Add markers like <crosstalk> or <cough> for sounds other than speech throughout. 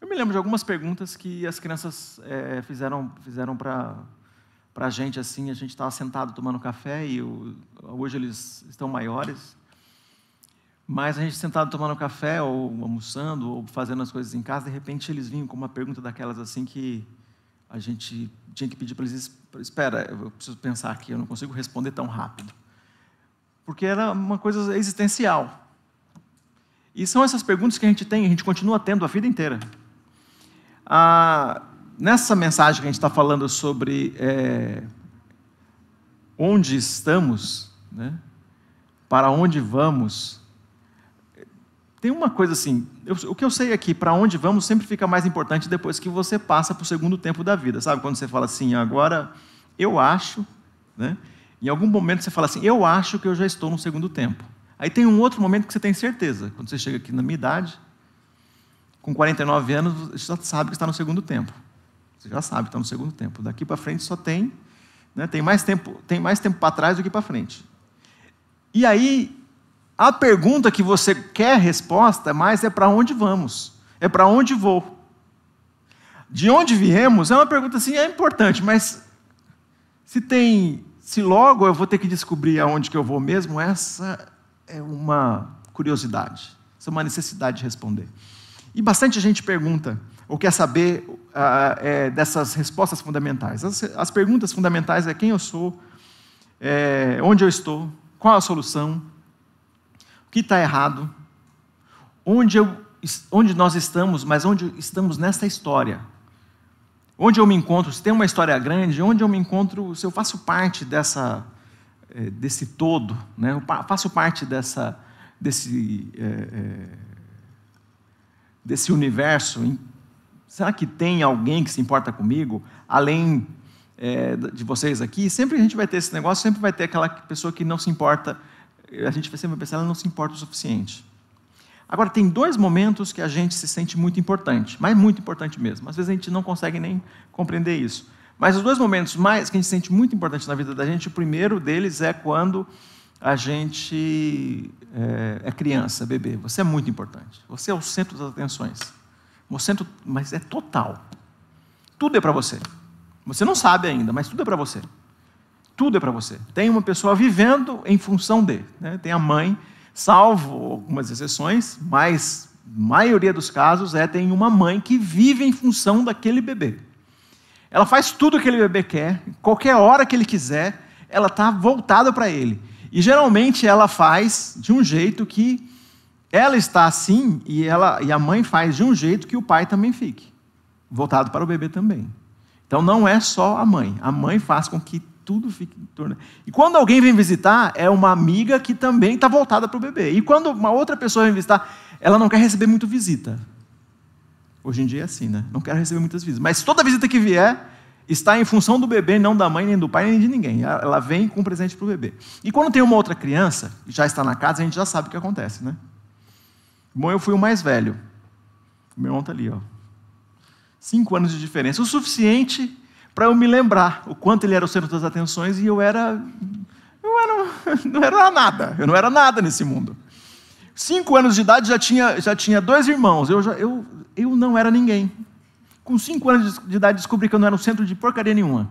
Eu me lembro de algumas perguntas que as crianças é, fizeram, fizeram para a gente assim. A gente estava sentado tomando café e o, hoje eles estão maiores. Mas a gente sentado tomando café, ou almoçando, ou fazendo as coisas em casa, de repente eles vinham com uma pergunta daquelas assim que a gente tinha que pedir para eles: espera, eu preciso pensar aqui, eu não consigo responder tão rápido. Porque era uma coisa existencial. E são essas perguntas que a gente tem, a gente continua tendo a vida inteira. Ah, nessa mensagem que a gente está falando sobre é, onde estamos, né, para onde vamos, tem uma coisa assim, eu, o que eu sei aqui, para onde vamos sempre fica mais importante depois que você passa para o segundo tempo da vida, sabe? Quando você fala assim, agora eu acho, né? Em algum momento você fala assim, eu acho que eu já estou no segundo tempo. Aí tem um outro momento que você tem certeza, quando você chega aqui na minha idade, com 49 anos, você já sabe que está no segundo tempo. Você já sabe que está no segundo tempo. Daqui para frente só tem, né, tem mais tempo, tem mais tempo para trás do que para frente. E aí a pergunta que você quer resposta mais é para onde vamos, é para onde vou. De onde viemos é uma pergunta assim, é importante, mas se tem, se logo eu vou ter que descobrir aonde que eu vou mesmo, essa é uma curiosidade, essa é uma necessidade de responder. E bastante gente pergunta, ou quer saber uh, é, dessas respostas fundamentais. As, as, perguntas fundamentais é quem eu sou, é, onde eu estou, qual a solução, o que está errado, onde, eu, onde nós estamos, mas onde estamos nessa história. Onde eu me encontro, se tem uma história grande, onde eu me encontro, se eu faço parte dessa, é, desse todo, né? eu faço parte dessa, desse, é, é, desse universo. Será que tem alguém que se importa comigo, além é, de vocês aqui? Sempre a gente vai ter esse negócio, sempre vai ter aquela pessoa que não se importa, a gente vai sempre pensar, ela não se importa o suficiente. Agora, tem dois momentos que a gente se sente muito importante, mas muito importante mesmo. Às vezes a gente não consegue nem compreender isso. Mas os dois momentos mais que a gente sente muito importantes na vida da gente, o primeiro deles é quando a gente é, é criança, bebê. Você é muito importante. Você é o centro das atenções. O centro, mas é total. Tudo é para você. Você não sabe ainda, mas tudo é para você. Tudo é para você. Tem uma pessoa vivendo em função de. Né? Tem a mãe, salvo algumas exceções, mas maioria dos casos é tem uma mãe que vive em função daquele bebê. Ela faz tudo o que aquele bebê quer, qualquer hora que ele quiser, ela está voltada para ele. E geralmente ela faz de um jeito que ela está assim e, ela, e a mãe faz de um jeito que o pai também fique, voltado para o bebê também. Então não é só a mãe, a mãe faz com que tudo fique em torno. E quando alguém vem visitar, é uma amiga que também está voltada para o bebê. E quando uma outra pessoa vem visitar, ela não quer receber muito visita. Hoje em dia é assim, né? Não quero receber muitas visitas. Mas toda visita que vier está em função do bebê, não da mãe, nem do pai, nem de ninguém. Ela vem com um presente para o bebê. E quando tem uma outra criança, já está na casa, a gente já sabe o que acontece, né? Bom, eu fui o mais velho. O meu irmão está ali, ó. Cinco anos de diferença. O suficiente para eu me lembrar o quanto ele era o centro das atenções e eu era. Eu era, <laughs> não era nada. Eu não era nada nesse mundo. Cinco anos de idade já tinha, já tinha dois irmãos. Eu, já, eu, eu não era ninguém. Com cinco anos de idade descobri que eu não era o centro de porcaria nenhuma.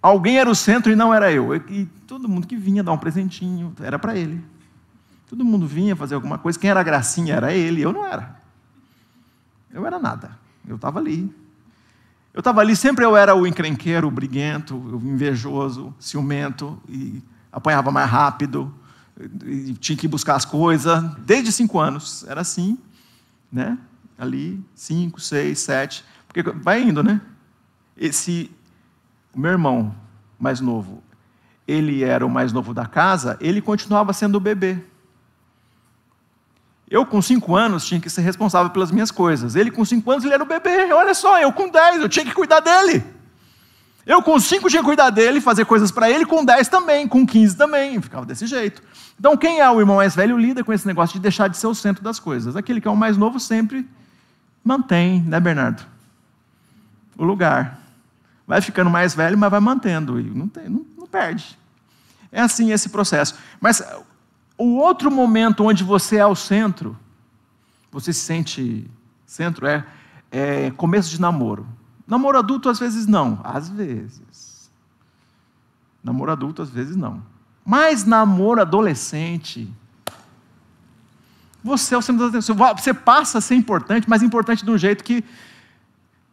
Alguém era o centro e não era eu. E todo mundo que vinha dar um presentinho era para ele. Todo mundo vinha fazer alguma coisa. Quem era gracinha era ele, eu não era. Eu era nada. Eu estava ali. Eu estava ali, sempre eu era o encrenqueiro, o briguento, o invejoso, ciumento, e apanhava mais rápido, e tinha que buscar as coisas. Desde cinco anos, era assim, né? Ali, cinco, seis, sete, porque vai indo, né? Esse, meu irmão mais novo, ele era o mais novo da casa, ele continuava sendo o bebê. Eu, com cinco anos, tinha que ser responsável pelas minhas coisas. Ele, com cinco anos, ele era o bebê. Olha só, eu com dez, eu tinha que cuidar dele. Eu, com cinco, tinha que cuidar dele, fazer coisas para ele. Com dez também, com quinze também. Ficava desse jeito. Então, quem é o irmão mais velho lida com esse negócio de deixar de ser o centro das coisas. Aquele que é o mais novo sempre mantém, né, Bernardo? O lugar. Vai ficando mais velho, mas vai mantendo. Não, tem, não, não perde. É assim esse processo. Mas o outro momento onde você é o centro, você se sente centro, é, é, começo de namoro. Namoro adulto, às vezes não. Às vezes. Namoro adulto, às vezes não. Mas namoro adolescente. Você é o centro da atenção. Você passa a ser importante, mas importante de um jeito que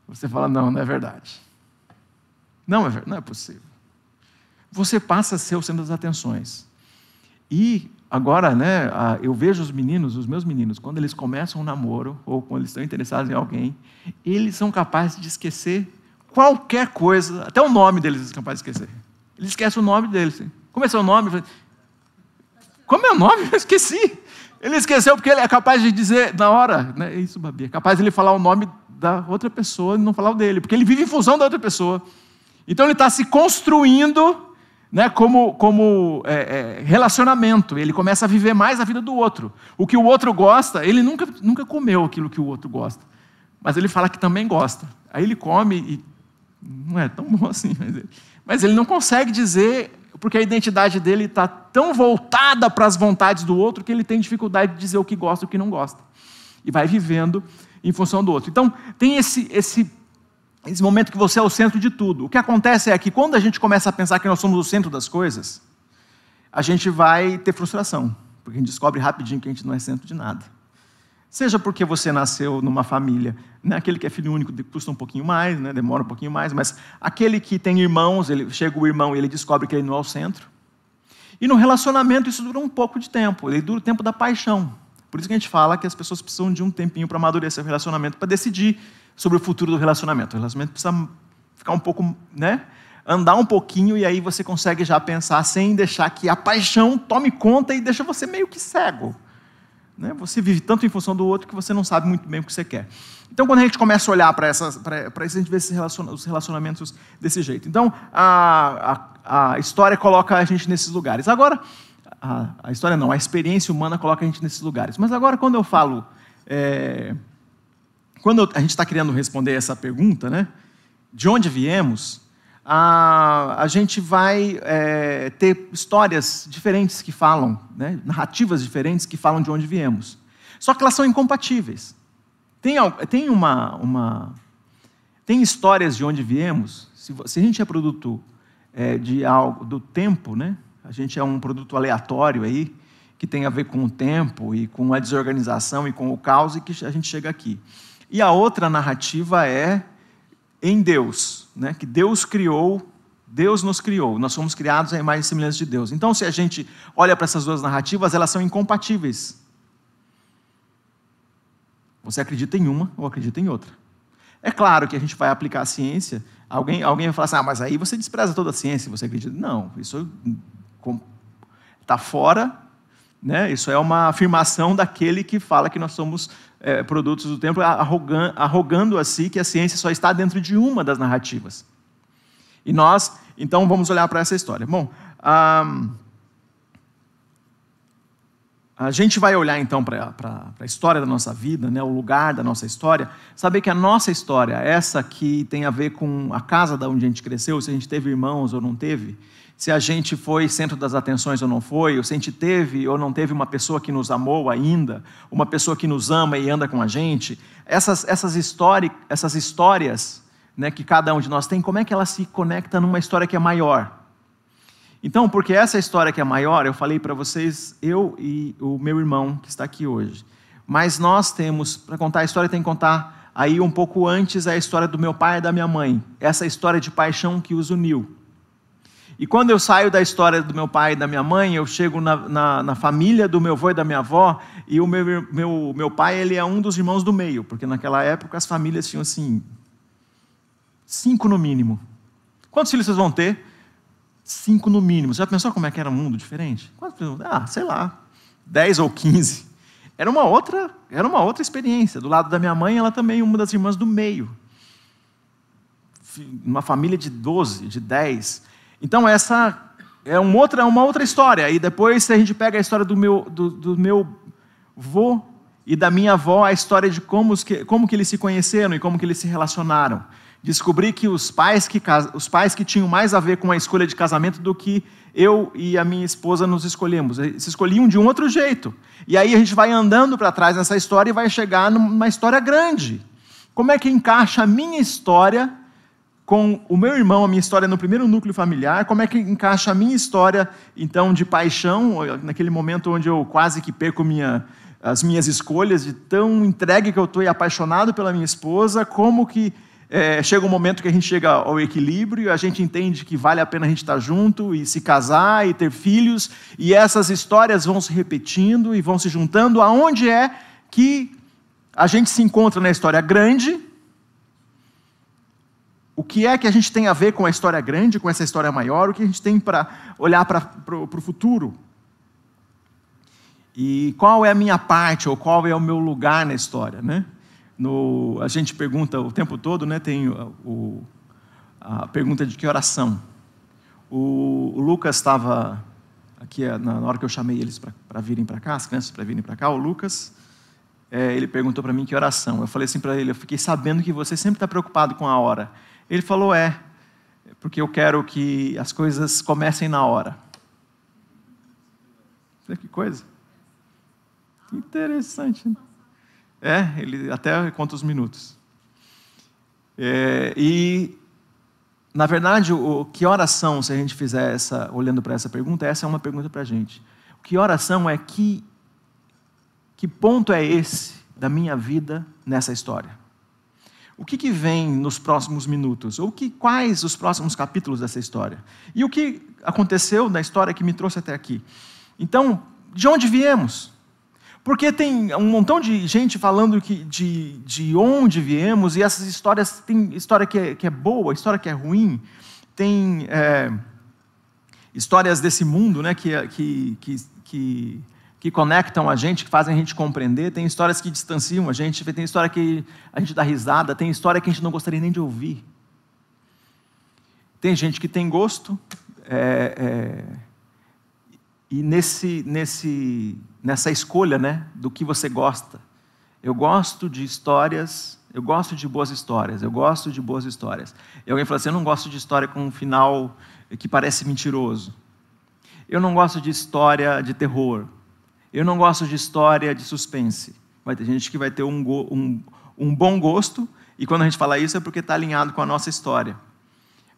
você fala: não, não é verdade. Não é, não é possível. Você passa a ser o centro das atenções. E agora, né, eu vejo os meninos, os meus meninos, quando eles começam um namoro, ou quando eles estão interessados em alguém, eles são capazes de esquecer qualquer coisa, até o nome deles eles são capazes de esquecer. Eles esquecem o nome deles. Como é seu nome? Como é o nome? Eu esqueci. Ele esqueceu porque ele é capaz de dizer na hora, né? Isso, Babi, é capaz de ele falar o nome da outra pessoa e não falar o dele, porque ele vive em função da outra pessoa. Então ele está se construindo né, como, como é, é, relacionamento. Ele começa a viver mais a vida do outro. O que o outro gosta, ele nunca, nunca comeu aquilo que o outro gosta. Mas ele fala que também gosta. Aí ele come e não é tão bom <laughs> assim. Mas ele, mas ele não consegue dizer, porque a identidade dele está tão voltada para as vontades do outro que ele tem dificuldade de dizer o que gosta e o que não gosta. E vai vivendo em função do outro. Então, tem esse, esse esse momento que você é o centro de tudo. O que acontece é que quando a gente começa a pensar que nós somos o centro das coisas, a gente vai ter frustração, porque a gente descobre rapidinho que a gente não é centro de nada. Seja porque você nasceu numa família, né? aquele que é filho único custa um pouquinho mais, né? demora um pouquinho mais, mas aquele que tem irmãos, ele chega o irmão e ele descobre que ele não é o centro. E no relacionamento isso dura um pouco de tempo, ele dura o tempo da paixão. Por isso que a gente fala que as pessoas precisam de um tempinho para amadurecer o relacionamento, para decidir sobre o futuro do relacionamento. O relacionamento precisa ficar um pouco, né? Andar um pouquinho e aí você consegue já pensar sem deixar que a paixão tome conta e deixa você meio que cego. Né? Você vive tanto em função do outro que você não sabe muito bem o que você quer. Então, quando a gente começa a olhar para isso, a gente vê os relacionamentos desse jeito. Então, a, a, a história coloca a gente nesses lugares. Agora, a, a, história não, a experiência humana coloca a gente nesses lugares. Mas agora, quando eu falo é, quando a gente está querendo responder essa pergunta, né, de onde viemos, a, a gente vai é, ter histórias diferentes que falam, né, narrativas diferentes que falam de onde viemos. Só que elas são incompatíveis. Tem, tem uma, uma tem histórias de onde viemos. Se, se a gente é produto é, de algo do tempo, né, a gente é um produto aleatório aí que tem a ver com o tempo e com a desorganização e com o caos e que a gente chega aqui. E a outra narrativa é em Deus, né? que Deus criou, Deus nos criou, nós somos criados em imagem e semelhança de Deus. Então, se a gente olha para essas duas narrativas, elas são incompatíveis. Você acredita em uma ou acredita em outra. É claro que a gente vai aplicar a ciência, alguém, alguém vai falar assim, ah, mas aí você despreza toda a ciência, você acredita. Não, isso está fora, né? isso é uma afirmação daquele que fala que nós somos é, produtos do templo, arrogando, arrogando a si que a ciência só está dentro de uma das narrativas. E nós, então, vamos olhar para essa história. Bom, a gente vai olhar então para a história da nossa vida, né, o lugar da nossa história, saber que a nossa história, essa que tem a ver com a casa da onde a gente cresceu, se a gente teve irmãos ou não teve, se a gente foi centro das atenções ou não foi, ou se a gente teve ou não teve uma pessoa que nos amou ainda, uma pessoa que nos ama e anda com a gente. Essas, essas, histórias, essas histórias né, que cada um de nós tem, como é que ela se conecta numa história que é maior? Então, porque essa história que é maior, eu falei para vocês, eu e o meu irmão que está aqui hoje. Mas nós temos, para contar a história, tem que contar aí um pouco antes a história do meu pai e da minha mãe. Essa história de paixão que os uniu. E quando eu saio da história do meu pai e da minha mãe, eu chego na, na, na, família do meu avô e da minha avó, e o meu, meu, meu pai ele é um dos irmãos do meio, porque naquela época as famílias tinham assim, cinco no mínimo. Quantos filhos vocês vão ter? Cinco no mínimo. Você já pensou como é que era um mundo diferente? Quantos? Ah, sei lá, dez ou quinze. Era uma outra, era uma outra experiência. Do lado da minha mãe, ela também uma das irmãs do meio. Uma família de doze, de dez. Então, essa é uma outra, uma outra história. E depois, a gente pega a história do meu, do, do meu vô e da minha avó, a história de como, que, como que eles se conheceram e como que eles se relacionaram. Descobri que os pais que, os pais que tinham mais a ver com a escolha de casamento do que eu e a minha esposa nos escolhemos. Se escolhiam de um outro jeito. E aí a gente vai andando para trás nessa história e vai chegar numa história grande como é que encaixa a minha história com o meu irmão, a minha história no primeiro núcleo familiar, como é que encaixa a minha história, então, de paixão, naquele momento onde eu quase que perco minha, as minhas escolhas, de tão entregue que eu estou e apaixonado pela minha esposa, como que é, chega um momento que a gente chega ao equilíbrio, a gente entende que vale a pena a gente estar junto e se casar e ter filhos, e essas histórias vão se repetindo e vão se juntando, aonde é que a gente se encontra na história grande, o que é que a gente tem a ver com a história grande, com essa história maior, o que a gente tem para olhar para o futuro. E qual é a minha parte, ou qual é o meu lugar na história, né? No, a gente pergunta o tempo todo, né? Tem o, a pergunta de que oração. O, o Lucas estava aqui na hora que eu chamei eles para virem para cá, as crianças para virem para cá, o Lucas, é, ele perguntou para mim que oração. Eu falei assim para ele, eu fiquei sabendo que você sempre está preocupado com a hora. Ele falou: É, porque eu quero que as coisas comecem na hora. Que coisa. Interessante. Né? É, ele até conta os minutos. É, e, na verdade, o, que oração, se a gente fizer essa, olhando para essa pergunta, essa é uma pergunta para a gente. Que oração é que, que ponto é esse da minha vida nessa história? O que, que vem nos próximos minutos? Ou que, quais os próximos capítulos dessa história? E o que aconteceu na história que me trouxe até aqui? Então, de onde viemos? Porque tem um montão de gente falando que, de, de onde viemos, e essas histórias, tem história que é, que é boa, história que é ruim, tem é, histórias desse mundo né, que, que, que, que que conectam a gente, que fazem a gente compreender, tem histórias que distanciam a gente, tem história que a gente dá risada, tem história que a gente não gostaria nem de ouvir. Tem gente que tem gosto, é, é, e nesse, nesse, nessa escolha né, do que você gosta. Eu gosto de histórias, eu gosto de boas histórias, eu gosto de boas histórias. E alguém fala assim: eu não gosto de história com um final que parece mentiroso. Eu não gosto de história de terror. Eu não gosto de história de suspense. Vai ter gente que vai ter um, um, um bom gosto, e quando a gente fala isso é porque está alinhado com a nossa história.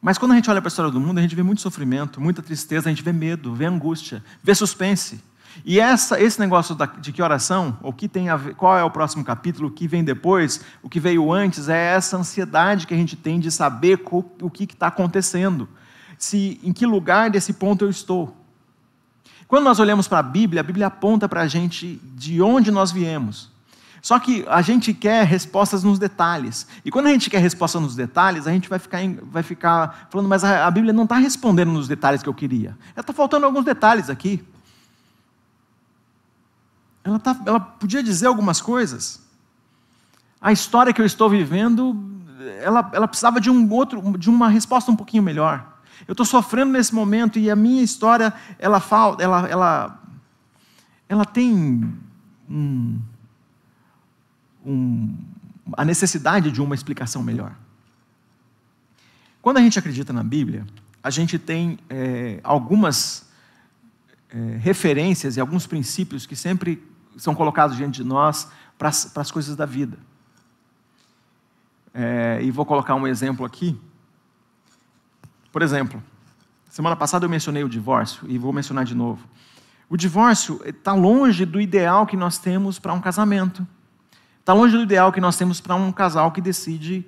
Mas quando a gente olha para a história do mundo, a gente vê muito sofrimento, muita tristeza, a gente vê medo, vê angústia, vê suspense. E essa, esse negócio da, de que oração, o que tem ver, qual é o próximo capítulo, o que vem depois, o que veio antes, é essa ansiedade que a gente tem de saber o que está acontecendo, se em que lugar desse ponto eu estou. Quando nós olhamos para a Bíblia, a Bíblia aponta para a gente de onde nós viemos. Só que a gente quer respostas nos detalhes. E quando a gente quer resposta nos detalhes, a gente vai ficar, vai ficar falando, mas a, Bíblia não está respondendo nos detalhes que eu queria. Ela está faltando alguns detalhes aqui. Ela, tá, ela podia dizer algumas coisas. A história que eu estou vivendo, ela, ela precisava de um outro, de uma resposta um pouquinho melhor. Eu estou sofrendo nesse momento e a minha história, ela falta, ela, ela, ela tem um, um, a necessidade de uma explicação melhor. Quando a gente acredita na Bíblia, a gente tem é, algumas é, referências e alguns princípios que sempre são colocados diante de nós para as coisas da vida. É, e vou colocar um exemplo aqui. Por exemplo, semana passada eu mencionei o divórcio e vou mencionar de novo. O divórcio está longe do ideal que nós temos para um casamento. Está longe do ideal que nós temos para um casal que decide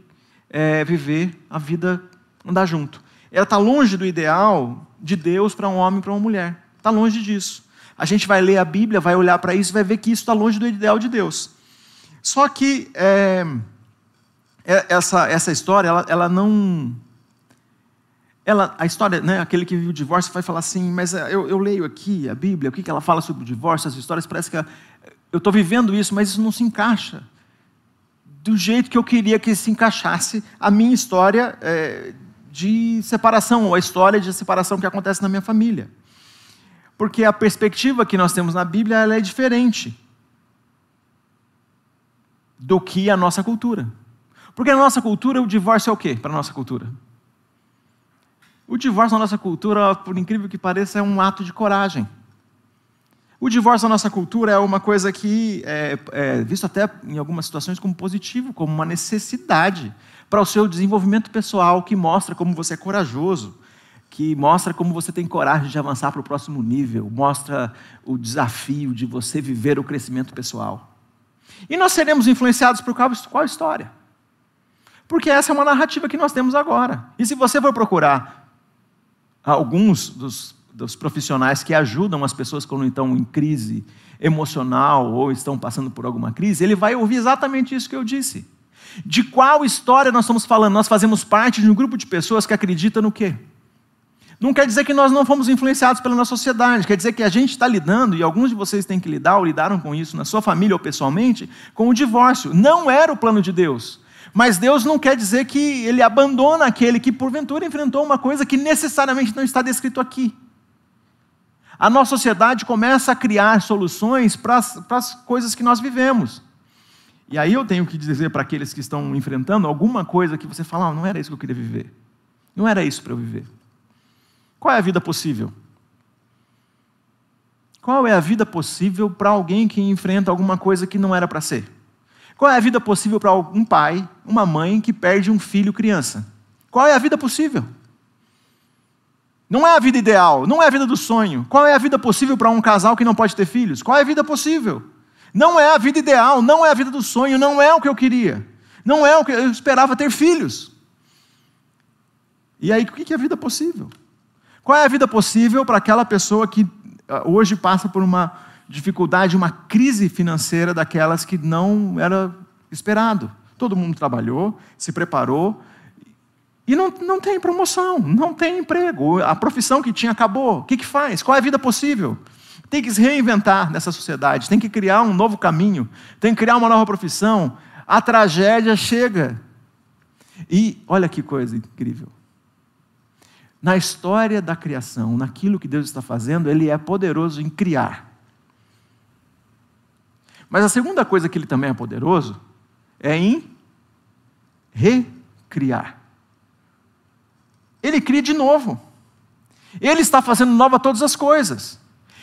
é, viver a vida, andar junto. Ela está longe do ideal de Deus para um homem e para uma mulher. Está longe disso. A gente vai ler a Bíblia, vai olhar para isso vai ver que isso está longe do ideal de Deus. Só que é essa, essa história, ela, ela não ela, a história, né, aquele que vive o divórcio vai falar assim, mas eh, eu, eu leio aqui a Bíblia, o que, que ela fala sobre o divórcio, as histórias, parece que eu estou vivendo isso, mas isso não se encaixa do jeito que eu queria que se encaixasse a minha história é, de separação, ou a história de separação que acontece na minha família. Porque a perspectiva que nós temos na Bíblia ela é diferente do que a nossa cultura. Porque na nossa cultura, o divórcio é o quê para a nossa cultura? O divórcio na nossa cultura, por incrível que pareça, é um ato de coragem. O divórcio na nossa cultura é uma coisa que é, é visto até em algumas situações como positivo, como uma necessidade para o seu desenvolvimento pessoal, que mostra como você é corajoso, que mostra como você tem coragem de avançar para o próximo nível, mostra o desafio de você viver o crescimento pessoal. E nós seremos influenciados por qual, qual história? Porque essa é uma narrativa que nós temos agora. E se você for procurar alguns dos, dos profissionais que ajudam as pessoas quando estão em crise emocional ou estão passando por alguma crise, ele vai ouvir exatamente isso que eu disse. De qual história nós estamos falando? Nós fazemos parte de um grupo de pessoas que acredita no quê? Não quer dizer que nós não fomos influenciados pela nossa sociedade, quer dizer que a gente está lidando, e alguns de vocês têm que lidar, ou lidaram com isso na sua família ou pessoalmente, com o divórcio. Não era o plano de Deus. Mas Deus não quer dizer que ele abandona aquele que porventura enfrentou uma coisa que necessariamente não está descrito aqui. A nossa sociedade começa a criar soluções para as coisas que nós vivemos. E aí eu tenho que dizer para aqueles que estão enfrentando alguma coisa que você fala, ah, não era isso que eu queria viver. Não era isso para eu viver. Qual é a vida possível? Qual é a vida possível para alguém que enfrenta alguma coisa que não era para ser? Qual é a vida possível para um pai, uma mãe que perde um filho criança? Qual é a vida possível? Não é a vida ideal, não é a vida do sonho. Qual é a vida possível para um casal que não pode ter filhos? Qual é a vida possível? Não é a vida ideal, não é a vida do sonho, não é o que eu queria. Não é o que eu esperava ter filhos. E aí, o que é a vida possível? Qual é a vida possível para aquela pessoa que ah, hoje passa por uma dificuldade, uma crise financeira daquelas que não era esperado? Todo mundo trabalhou, se preparou e não, não tem promoção, não tem emprego, a profissão que tinha acabou. O que, que faz? Qual é a vida possível? Tem que se reinventar nessa sociedade, tem que criar um novo caminho, tem que criar uma nova profissão. A tragédia chega. E olha que coisa incrível na história da criação, naquilo que Deus está fazendo, Ele é poderoso em criar. Mas a segunda coisa que Ele também é poderoso é em recriar. Ele cria de novo. Ele está fazendo nova todas as coisas.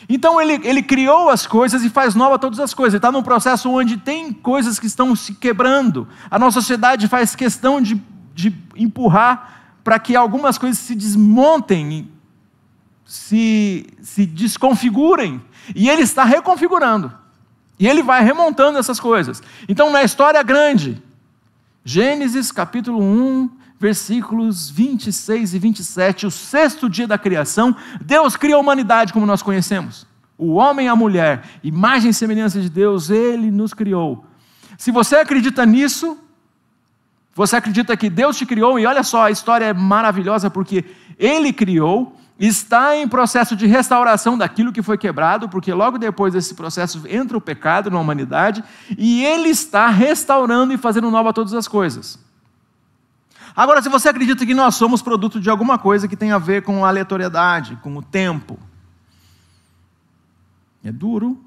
Então ele, ele criou as coisas e faz nova todas as coisas. Ele está num processo onde tem coisas que estão se quebrando. A nossa sociedade faz questão de, de empurrar para que algumas coisas se desmontem, se, se desconfigurem, e ele está reconfigurando. E ele vai remontando essas coisas. Então, na história grande, Gênesis capítulo 1, versículos 26 e 27, o sexto dia da criação, Deus cria a humanidade como nós conhecemos. O homem e a mulher, imagem e semelhança de Deus, ele nos criou. Se você acredita nisso, você acredita que Deus te criou e olha só, a história é maravilhosa porque Ele criou, está em processo de restauração daquilo que foi quebrado, porque logo depois desse processo entra o pecado na humanidade e Ele está restaurando e fazendo nova todas as coisas. Agora, se você acredita que nós somos produto de alguma coisa que tem a ver com a aleatoriedade, com o tempo, é duro,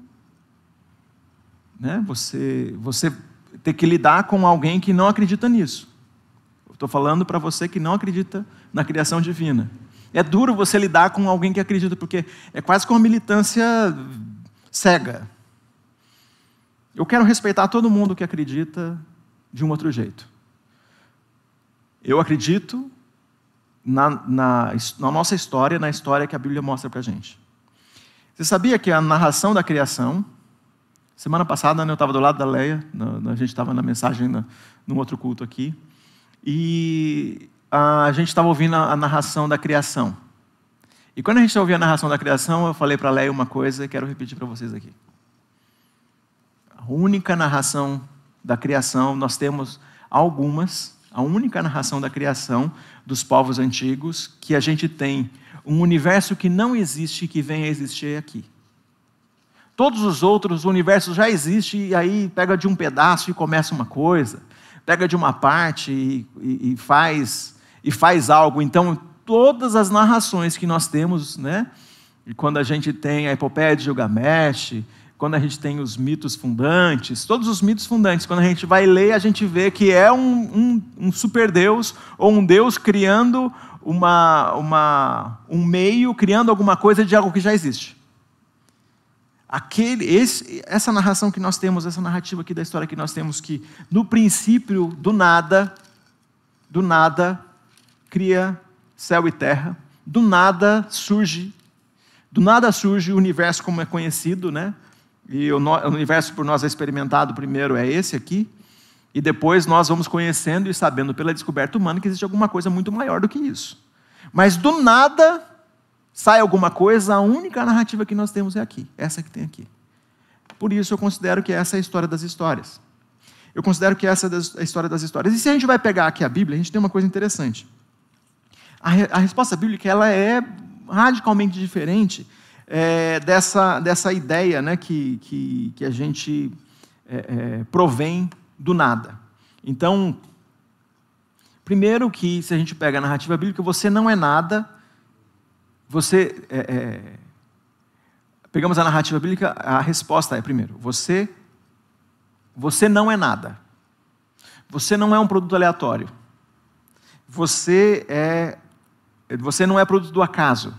né? Você, você ter que lidar com alguém que não acredita nisso. Estou falando para você que não acredita na criação divina. É duro você lidar com alguém que acredita, porque é quase como uma militância cega. Eu quero respeitar todo mundo que acredita de um outro jeito. Eu acredito na, na, na nossa história, na história que a Bíblia mostra para a gente. Você sabia que a narração da criação Semana passada né, eu estava do lado da Leia, a gente estava na mensagem no, num outro culto aqui, e a gente estava ouvindo a, a, narração da criação. E quando a gente ouvia a narração da criação, eu falei para a Leia uma coisa e quero repetir para vocês aqui. A única narração da criação, nós temos algumas, a única narração da criação dos povos antigos que a gente tem um universo que não existe e que vem a existir aqui. Todos os outros, o universo já existe e aí pega de um pedaço e começa uma coisa, pega de uma parte e, e, e faz e faz algo. Então, todas as narrações que nós temos, né? E quando a gente tem a epopeia de Gilgamesh, quando a gente tem os mitos fundantes, todos os mitos fundantes, quando a gente vai ler, a gente vê que é um, um, um super Deus ou um Deus criando uma, uma, um meio, criando alguma coisa de algo que já existe. aquele, esse, essa narração que nós temos, essa narrativa aqui da história que nós temos, que no princípio, do nada, do nada, cria céu e terra, do nada surge, do nada surge o universo como é conhecido, né? E o, o universo por nós é experimentado primeiro é esse aqui, e depois nós vamos conhecendo e sabendo pela descoberta humana que existe alguma coisa muito maior do que isso. Mas do nada sai alguma coisa, a única narrativa que nós temos é aqui, essa que tem aqui. Por isso eu considero que essa é a história das histórias. Eu considero que essa é a história das histórias. E se a gente vai pegar aqui a Bíblia, a gente tem uma coisa interessante. A, a resposta bíblica ela é radicalmente diferente é, dessa, dessa ideia né, que, que, que a gente é, é, provém do nada. Então, primeiro que se a gente pega a narrativa bíblica, você não é nada, você. É, é, pegamos a narrativa bíblica, a resposta é, primeiro, você, você não é nada. Você não é um produto aleatório. Você é. Você não é produto do acaso.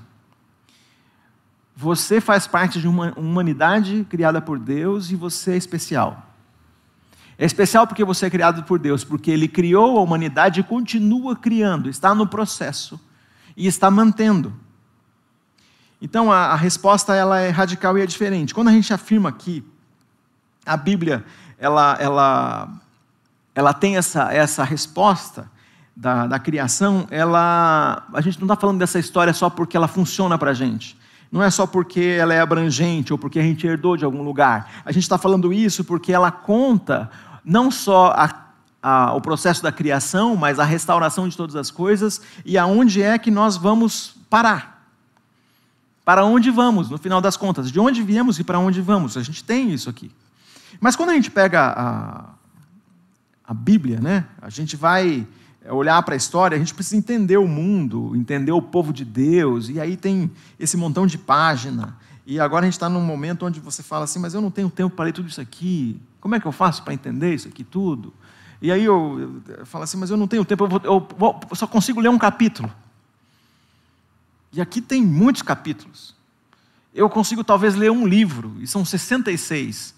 Você faz parte de uma humanidade criada por Deus e você é especial. É especial porque você é criado por Deus, porque Ele criou a humanidade e continua criando, está no processo e está mantendo. Então a, a resposta ela é radical e é diferente. Quando a gente afirma que a Bíblia ela, ela, ela tem essa, essa resposta da, da criação, ela, a gente não está falando dessa história só porque ela funciona para a gente. Não é só porque ela é abrangente ou porque a gente herdou de algum lugar. A gente está falando isso porque ela conta não só a, a, o processo da criação, mas a restauração de todas as coisas e aonde é que nós vamos parar. Para onde vamos, no final das contas? De onde viemos e para onde vamos? A gente tem isso aqui. Mas quando a gente pega a, a Bíblia, né, a gente vai olhar para a história, a gente precisa entender o mundo, entender o povo de Deus, e aí tem esse montão de página. E agora a gente está num momento onde você fala assim, mas eu não tenho tempo para ler tudo isso aqui. Como é que eu faço para entender isso aqui tudo? E aí eu, eu falo assim, mas eu não tenho tempo, eu, vou, eu, vou, eu só consigo ler um capítulo. E aqui tem muitos capítulos. Eu consigo talvez ler um livro, e são 66.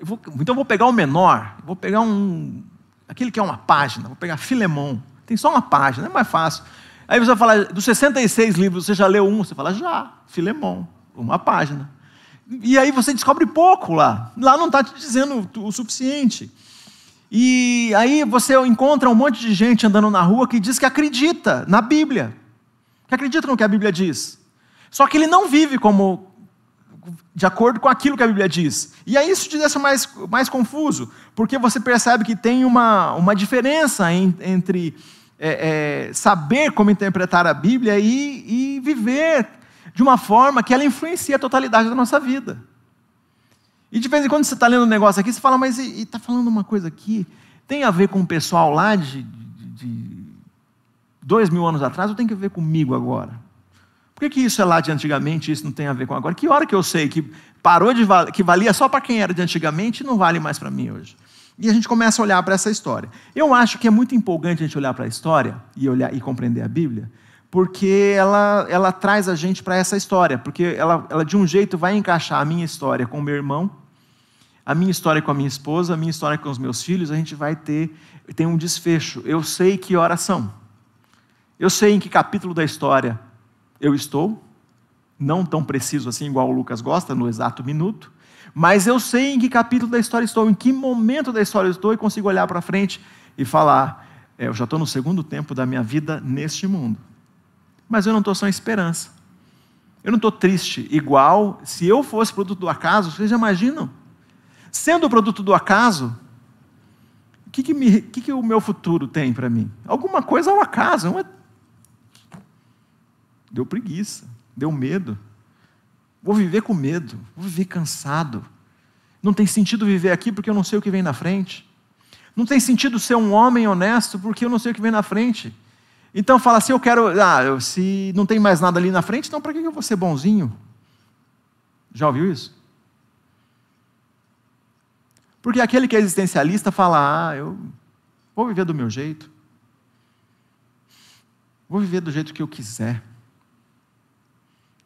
Eu vou, então eu vou pegar o menor, vou pegar um, aquele que é uma página, vou pegar Filemão, tem só uma página, é mais fácil. Aí você vai falar, dos 66 livros, você já leu um? Você fala, já, Filemão, uma página. E aí você descobre pouco lá. Lá não está te dizendo o suficiente. E aí você encontra um monte de gente andando na rua que diz que acredita na Bíblia, que acredita no que a Bíblia diz. Só que ele não vive como de acordo com aquilo que a Bíblia diz. E aí isso te deixa mais, mais confuso, porque você percebe que tem uma, uma diferença em, entre é, é, saber como interpretar a Bíblia e, e viver de uma forma que ela influencia a totalidade da nossa vida. E de vez em quando você está lendo um negócio aqui, você fala, mas está falando uma coisa aqui, tem a ver com o pessoal lá de, de, de dois mil anos atrás ou tem a ver comigo agora? Por que, que isso é lá de antigamente e isso não tem a ver com agora? Que hora que eu sei que parou de valer, que valia só para quem era de antigamente e não vale mais para mim hoje? E a gente começa a olhar para essa história. Eu acho que é muito empolgante a gente olhar para a história e olhar e compreender a Bíblia, porque ela, ela traz a gente para essa história, porque ela, ela de um jeito vai encaixar a minha história com o meu irmão, a minha história com a minha esposa, a minha história com os meus filhos, a gente vai ter tem um desfecho. Eu sei que horas são. Eu sei em que capítulo da história eu estou, não tão preciso assim, igual o Lucas gosta, no exato minuto, mas eu sei em que capítulo da história estou, em que momento da história estou e consigo olhar para frente e falar: é, eu já estou no segundo tempo da minha vida neste mundo. Mas eu não estou sem esperança. Eu não estou triste, igual se eu fosse produto do acaso, vocês já imaginam? Sendo produto do acaso, o que, que, que, que o meu futuro tem para mim? Alguma coisa ao acaso, uma Deu preguiça, deu medo. Vou viver com medo, vou viver cansado. Não tem sentido viver aqui porque eu não sei o que vem na frente. Não tem sentido ser um homem honesto porque eu não sei o que vem na frente. Então fala assim: eu quero. Ah, se não tem mais nada ali na frente, então para que eu vou ser bonzinho? Já ouviu isso? Porque aquele que é existencialista fala: ah, eu vou viver do meu jeito. Vou viver do jeito que eu quiser.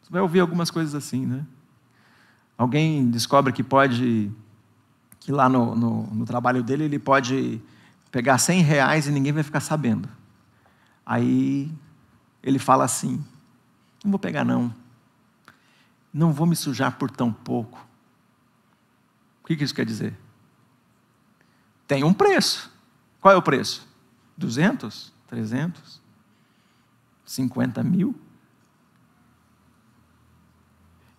Você vai ouvir algumas coisas assim, né? Alguém descobre que pode, que lá no, no, no trabalho dele ele pode pegar 100 reais e ninguém vai ficar sabendo. Aí ele fala assim: não vou pegar não, não vou me sujar por tão pouco. O que isso quer dizer? Tem um preço. Qual é o preço? 200? 300? 50 mil?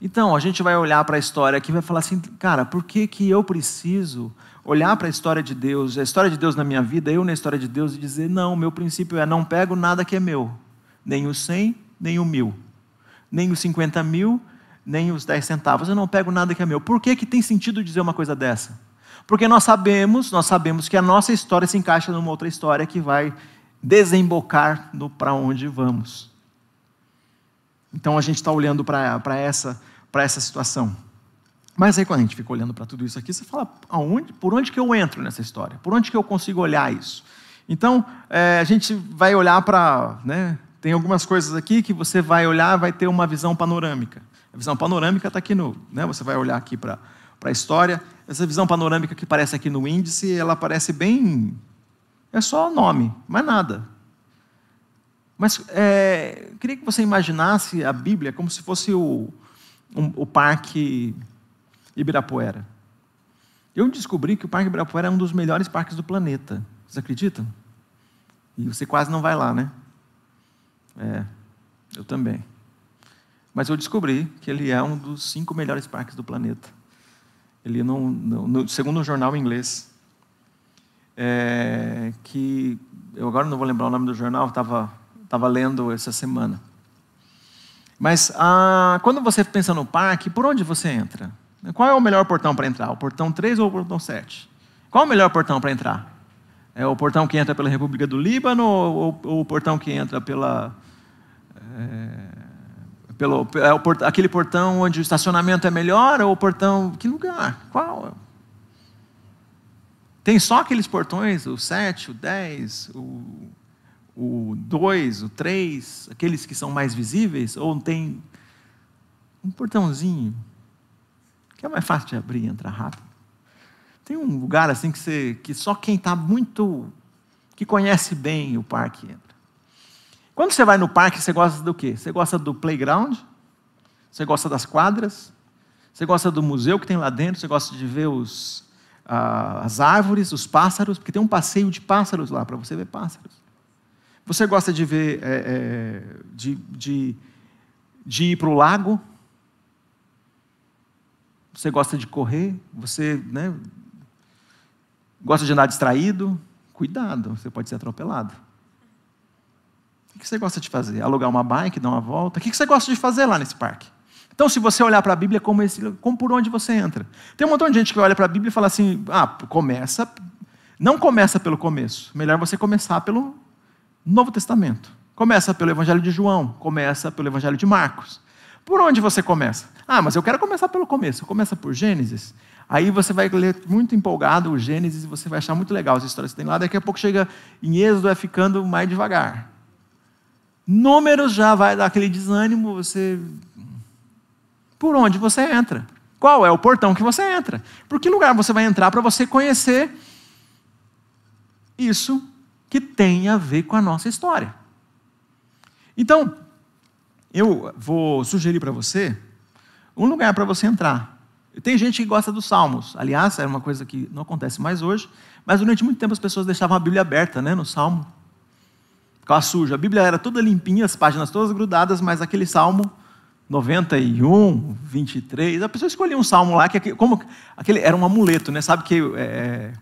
Então, a gente vai olhar para a história aqui e vai falar assim, cara, por que, que eu preciso olhar para a história de Deus, a história de Deus na minha vida, eu na história de Deus, e dizer, não, meu princípio é não pego nada que é meu, nem o 100, nem o mil, nem os 50 mil, nem os 10 centavos, eu não pego nada que é meu. Por que, que tem sentido dizer uma coisa dessa? Porque nós sabemos, nós sabemos que a nossa história se encaixa numa outra história que vai desembocar no para onde vamos. Então a gente está olhando para essa essa situação. Mas aí quando a gente fica olhando para tudo isso aqui, você fala, aonde, por onde que eu entro nessa história? Por onde que eu consigo olhar isso? Então, é, a gente vai olhar para, né, tem algumas coisas aqui que você vai olhar, vai ter uma visão panorâmica. A visão panorâmica está aqui no, né, você vai olhar aqui para a história. Essa visão panorâmica que aparece aqui no índice, ela parece bem, é só nome, mais nada. Mas é, queria que você imaginasse a Bíblia como se fosse o, um, o Parque Ibirapuera. Eu descobri que o Parque Ibirapuera é um dos melhores parques do planeta. Vocês acreditam? E você quase não vai lá, né? É, eu também. Mas eu descobri que ele é um dos cinco melhores parques do planeta. Ele não, não no, segundo um jornal inglês, é, que eu agora não vou lembrar o nome do jornal, estava tava lendo essa semana. Mas ah, quando você pensa no parque, por onde você entra? Qual é o melhor portão para entrar? O portão 3 ou o portão 7? Qual é o melhor portão para entrar? É o portão que entra pela República do Líbano ou, ou o portão que entra pela. É, pelo, é o port, aquele portão onde o estacionamento é melhor ou o portão. Que lugar? Qual? Tem só aqueles portões, o 7, o 10, o o 2, o 3, aqueles que são mais visíveis, ou tem um portãozinho que é mais fácil de abrir e entrar rápido. Tem um lugar assim que, você, que só quem está muito, que conhece bem o parque entra. Quando você vai no parque, você gosta do quê? Você gosta do playground? Você gosta das quadras? Você gosta do museu que tem lá dentro? Você gosta de ver os, ah, as árvores, os pássaros? Porque tem um passeio de pássaros lá para você ver pássaros. Você gosta de ver, é, é, de, de, de ir para o lago? Você gosta de correr? Você né, gosta de andar distraído? Cuidado, você pode ser atropelado. O que você gosta de fazer? Alugar uma bike, dar uma volta? O que você gosta de fazer lá nesse parque? Então, se você olhar para a Bíblia como, esse, como por onde você entra. Tem um montão de gente que olha para a Bíblia e fala assim: ah, começa. Não começa pelo começo. Melhor você começar pelo Novo Testamento. Começa pelo Evangelho de João, começa pelo Evangelho de Marcos. Por onde você começa? Ah, mas eu quero começar pelo começo. Começa por Gênesis. Aí você vai ler muito empolgado o Gênesis e você vai achar muito legal as histórias que tem lá. Daqui a pouco chega em Êxodo, é ficando mais devagar. Números já vai dar aquele desânimo. Você. Por onde você entra? Qual é o portão que você entra? Por que lugar você vai entrar para você conhecer isso que tem a ver com a nossa história. Então, eu vou sugerir para você um lugar para você entrar. Tem gente que gosta dos salmos. Aliás, é uma coisa que não acontece mais hoje, mas durante muito tempo as pessoas deixavam a Bíblia aberta, né, no salmo. Ficava suja. A Bíblia era toda limpinha, as páginas todas grudadas, mas aquele salmo 91, 23, a pessoa escolhia um salmo lá que como aquele era um amuleto, né? Sabe que é,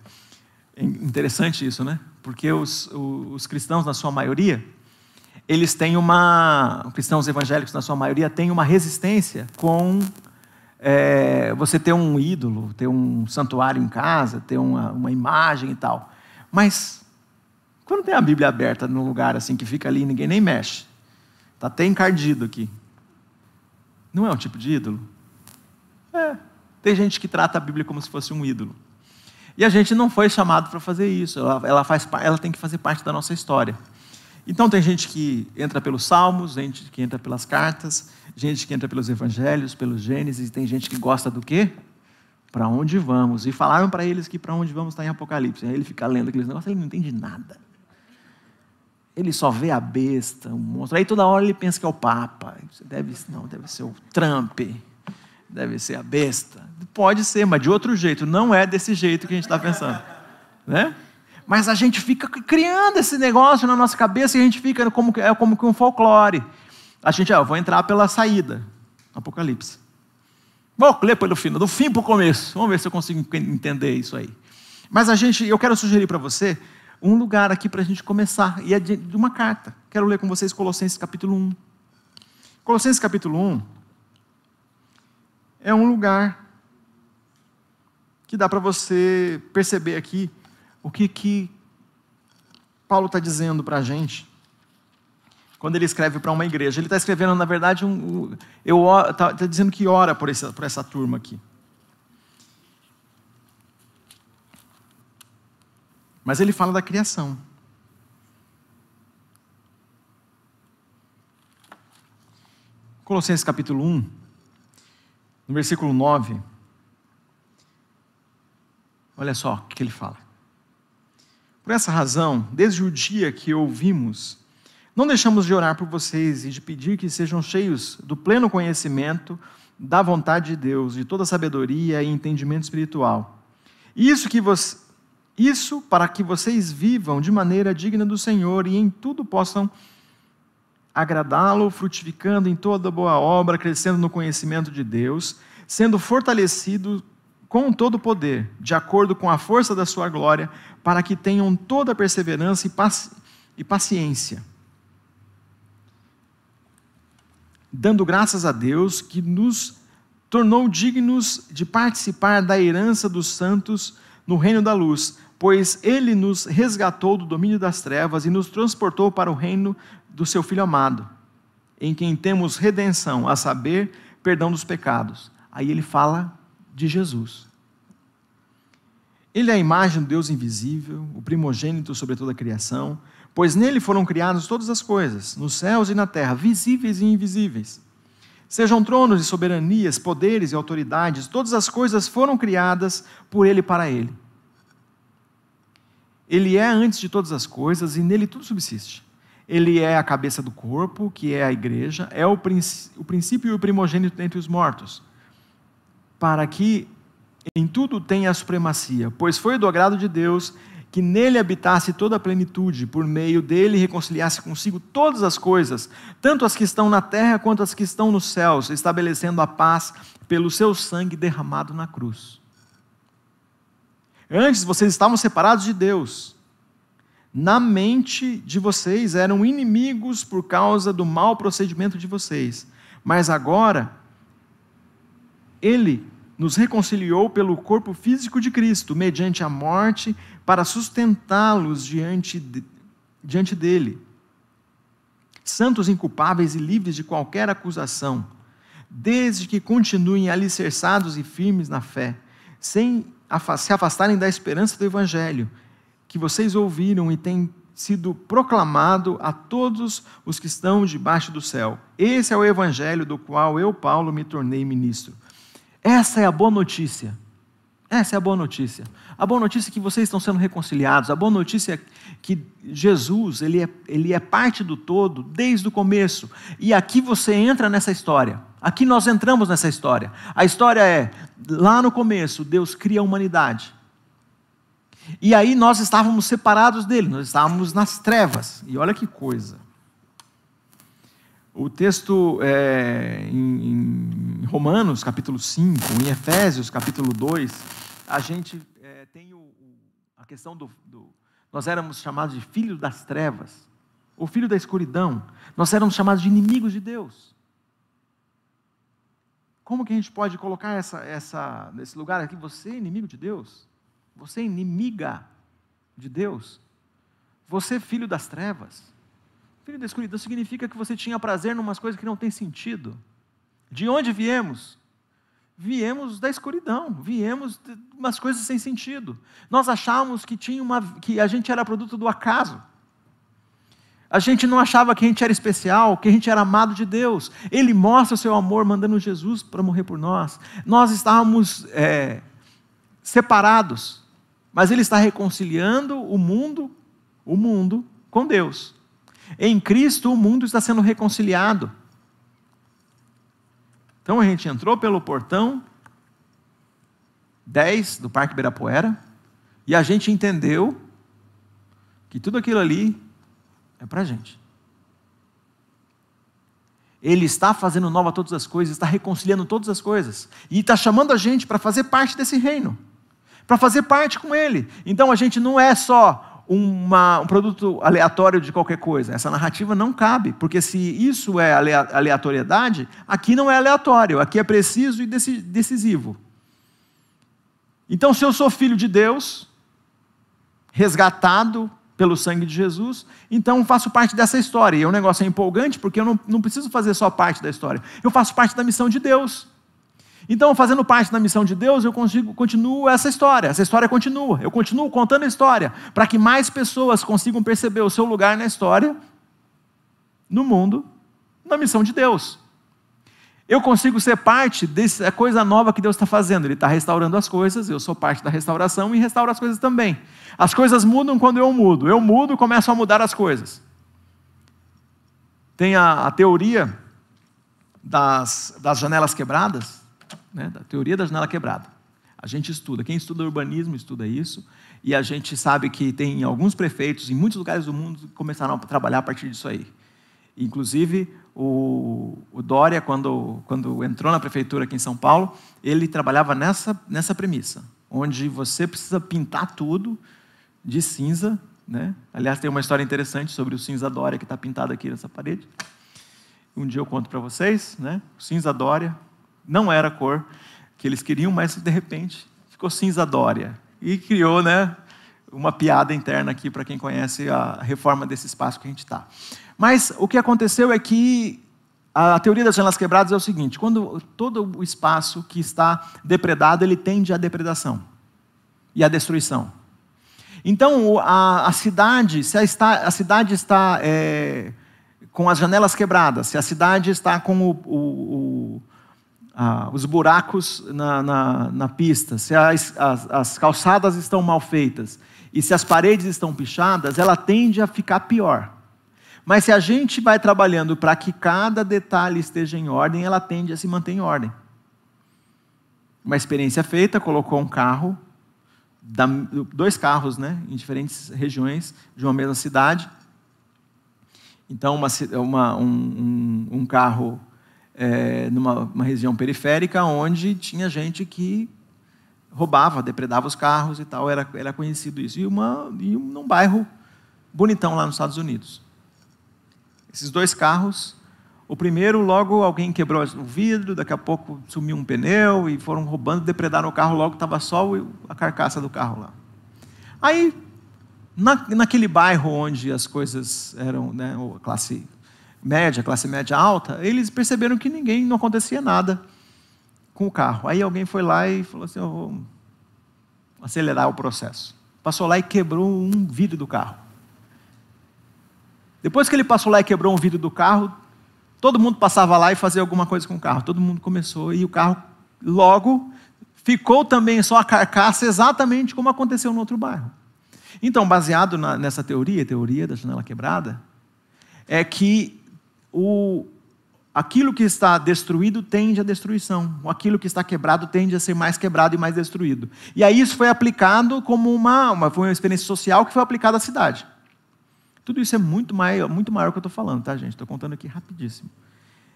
é interessante isso, né? Porque os, os cristãos, na sua maioria, eles têm uma. Cristãos evangélicos, na sua maioria, têm uma resistência com é, você ter um ídolo, ter um santuário em casa, ter uma, uma imagem e tal. Mas, quando tem a Bíblia aberta num lugar assim que fica ali e ninguém nem mexe, está até encardido aqui. Não é um tipo de ídolo? É. Tem gente que trata a Bíblia como se fosse um ídolo. E a gente não foi chamado para fazer isso. Ela, ela, faz, ela tem que fazer parte da nossa história. Então tem gente que entra pelos salmos, gente que entra pelas cartas, gente que entra pelos evangelhos, pelos Gênesis, tem gente que gosta do quê? Para onde vamos? E falaram para eles que para onde vamos está em Apocalipse. Aí ele fica lendo aqueles negócios, ele não entende nada. Ele só vê a besta, o monstro. Aí toda hora ele pensa que é o Papa. Deve, não, deve ser o Trump. Deve ser a besta. Pode ser, mas de outro jeito. Não é desse jeito que a gente está pensando. Né? Mas a gente fica criando esse negócio na nossa cabeça e a gente fica como, é como que um folclore. A gente, ah, vou entrar pela saída. Apocalipse. Vou ler pelo fim, do fim para o começo. Vamos ver se eu consigo entender isso aí. Mas a gente, eu quero sugerir para você um lugar aqui para a gente começar, e é de, de uma carta. Quero ler com vocês Colossenses capítulo 1. Colossenses capítulo 1 é um lugar que dá para você perceber aqui o que, que Paulo está dizendo para a gente quando ele escreve para uma igreja. Ele está escrevendo, na verdade, um, eu está tá dizendo que ora por essa, por essa turma aqui. Mas ele fala da criação. Colossenses capítulo 1, no versículo 9. Olha só o que ele fala. Por essa razão, desde o dia que ouvimos, não deixamos de orar por vocês e de pedir que sejam cheios do pleno conhecimento da vontade de Deus, de toda sabedoria e entendimento espiritual. Isso que isso para que vocês vivam de maneira digna do Senhor e em tudo possam agradá-lo, frutificando em toda boa obra, crescendo no conhecimento de Deus, sendo fortalecido com todo o poder, de acordo com a força da sua glória, para que tenham toda a perseverança e, paci paciência. Dando graças a Deus que nos tornou dignos de participar da herança dos santos no reino da luz, pois ele nos resgatou do domínio das trevas e nos transportou para o reino do seu Filho amado, em quem temos redenção, a saber, perdão dos pecados. Aí ele fala de Jesus. Ele é a imagem do Deus invisível, o primogênito sobre toda a criação, pois nele foram criadas todas as coisas, nos céus e na terra, visíveis e invisíveis. Sejam tronos e soberanias, poderes e autoridades, todas as coisas foram criadas por ele e para ele. Ele é antes de todas as coisas e nele tudo subsiste. Ele é a cabeça do corpo, que é a igreja, é o, o princípio e o primogênito dentre os mortos, para que em tudo tenha a supremacia, pois foi do agrado de Deus que nele habitasse toda a plenitude, por meio dele reconciliasse consigo todas as coisas, tanto as que estão na terra quanto as que estão nos céus, estabelecendo a paz pelo seu sangue derramado na cruz. Antes vocês estavam separados de Deus. Na mente de vocês eram inimigos por causa do mau procedimento de vocês. Mas agora, Ele nos reconciliou pelo corpo físico de Cristo, mediante a morte, para sustentá-los diante, de, diante dele. Santos, inculpáveis e livres de qualquer acusação, desde que continuem alicerçados e firmes na fé, sem se afastarem da esperança do Evangelho, que vocês ouviram e tem sido proclamado a todos os que estão debaixo do céu. Esse é o Evangelho do qual eu, Paulo, me tornei ministro. Essa é a boa notícia. Essa é a boa notícia. A boa notícia é que vocês estão sendo reconciliados. A boa notícia é que Jesus, ele é, ele é parte do todo desde o começo. E aqui você entra nessa história. Aqui nós entramos nessa história. A história é, lá no começo, Deus cria a humanidade. E aí nós estávamos separados dele, nós estávamos nas trevas. E olha que coisa. O texto é, em, em, Romanos, capítulo 5, em Efésios, capítulo 2, a gente é, tem o, a questão do, do. Nós éramos chamados de filhos das trevas, ou filho da escuridão. Nós éramos chamados de inimigos de Deus. Como que a gente pode colocar essa, essa, nesse lugar aqui? Você é inimigo de Deus? Você é inimiga de Deus? Você é filho das trevas? Filho da escuridão significa que você tinha prazer em umas coisas que não têm sentido. De onde viemos? Viemos da escuridão, viemos de umas coisas sem sentido. Nós achávamos que, tinha uma, que a gente era produto do acaso. A gente não achava que a gente era especial, que a gente era amado de Deus. Ele mostra o seu amor mandando Jesus para morrer por nós. Nós estávamos é, separados, mas Ele está reconciliando o mundo, o mundo com Deus. Em Cristo o mundo está sendo reconciliado. Então a gente entrou pelo portão 10 do Parque Ibirapuera e a gente entendeu que tudo aquilo ali é para a gente. Ele está fazendo nova todas as coisas, está reconciliando todas as coisas. E está chamando a gente para fazer parte desse reino. Para fazer parte com Ele. Então a gente não é só uma, um produto aleatório de qualquer coisa. Essa narrativa não cabe, porque se isso é aleatoriedade, aqui não é aleatório, aqui é preciso e decisivo. Então, se eu sou filho de Deus, resgatado pelo sangue de Jesus, então faço parte dessa história. E o negócio é empolgante porque eu não, não preciso fazer só parte da história, eu faço parte da missão de Deus. Então, fazendo parte da missão de Deus, eu consigo, continuo essa história, essa história continua, eu continuo contando a história, para que mais pessoas consigam perceber o seu lugar na história, no mundo, na missão de Deus. Eu consigo ser parte dessa coisa nova que Deus está fazendo. Ele está restaurando as coisas, eu sou parte da restauração e restauro as coisas também. As coisas mudam quando eu mudo. Eu mudo começo a mudar as coisas. Tem a, a teoria das, das janelas quebradas, né? da teoria da janela quebrada. A gente estuda. Quem estuda urbanismo estuda isso. E a gente sabe que tem alguns prefeitos em muitos lugares do mundo que começaram a trabalhar a partir disso aí. Inclusive, o, o Dória, quando, quando entrou na prefeitura aqui em São Paulo, ele trabalhava nessa, nessa premissa, onde você precisa pintar tudo de cinza. Né? Aliás, tem uma história interessante sobre o cinza Dória que está pintado aqui nessa parede. Um dia eu conto para vocês. Né? O cinza Dória não era a cor que eles queriam, mas de repente ficou cinza Dória. E criou né, uma piada interna aqui para quem conhece a reforma desse espaço que a gente está. Mas o que aconteceu é que a teoria das janelas quebradas é o seguinte: quando todo o espaço que está depredado, ele tende à depredação e à destruição. Então, a, a cidade, se a, está, a cidade está é, com as janelas quebradas, se a cidade está com o, o, o, a, os buracos na, na, na pista, se as, as, as calçadas estão mal feitas e se as paredes estão pichadas, ela tende a ficar pior. Mas se a gente vai trabalhando para que cada detalhe esteja em ordem, ela tende a se manter em ordem. Uma experiência feita, colocou um carro, dois carros né, em diferentes regiões de uma mesma cidade. Então, uma, uma, um, um, carro é, numa região periférica, onde tinha gente que roubava, depredava os carros e tal, era, era conhecido isso. E, uma, e um, num bairro bonitão lá nos Estados Unidos. Esses dois carros, o primeiro, logo alguém quebrou o vidro, daqui a pouco sumiu um pneu e foram roubando, depredaram o carro, logo estava só a carcaça do carro lá. Aí, na, naquele bairro onde as coisas eram né, classe média, classe média alta, eles perceberam que ninguém, não acontecia nada com o carro. Aí alguém foi lá e falou assim: Eu vou acelerar o processo. Passou lá e quebrou um vidro do carro. Depois que ele passou lá e quebrou um vidro do carro, todo mundo passava lá e fazia alguma coisa com o carro. Todo mundo começou e o carro logo ficou também só a carcaça exatamente como aconteceu no outro bairro. Então, baseado na, nessa teoria, teoria da janela quebrada, é que o, aquilo que está destruído tende à destruição, aquilo que está quebrado tende a ser mais quebrado e mais destruído. E aí isso foi aplicado como uma, uma, foi uma experiência social que foi aplicada à cidade. Tudo isso é muito maior, muito maior que eu estou falando, tá, gente? Estou contando aqui rapidíssimo.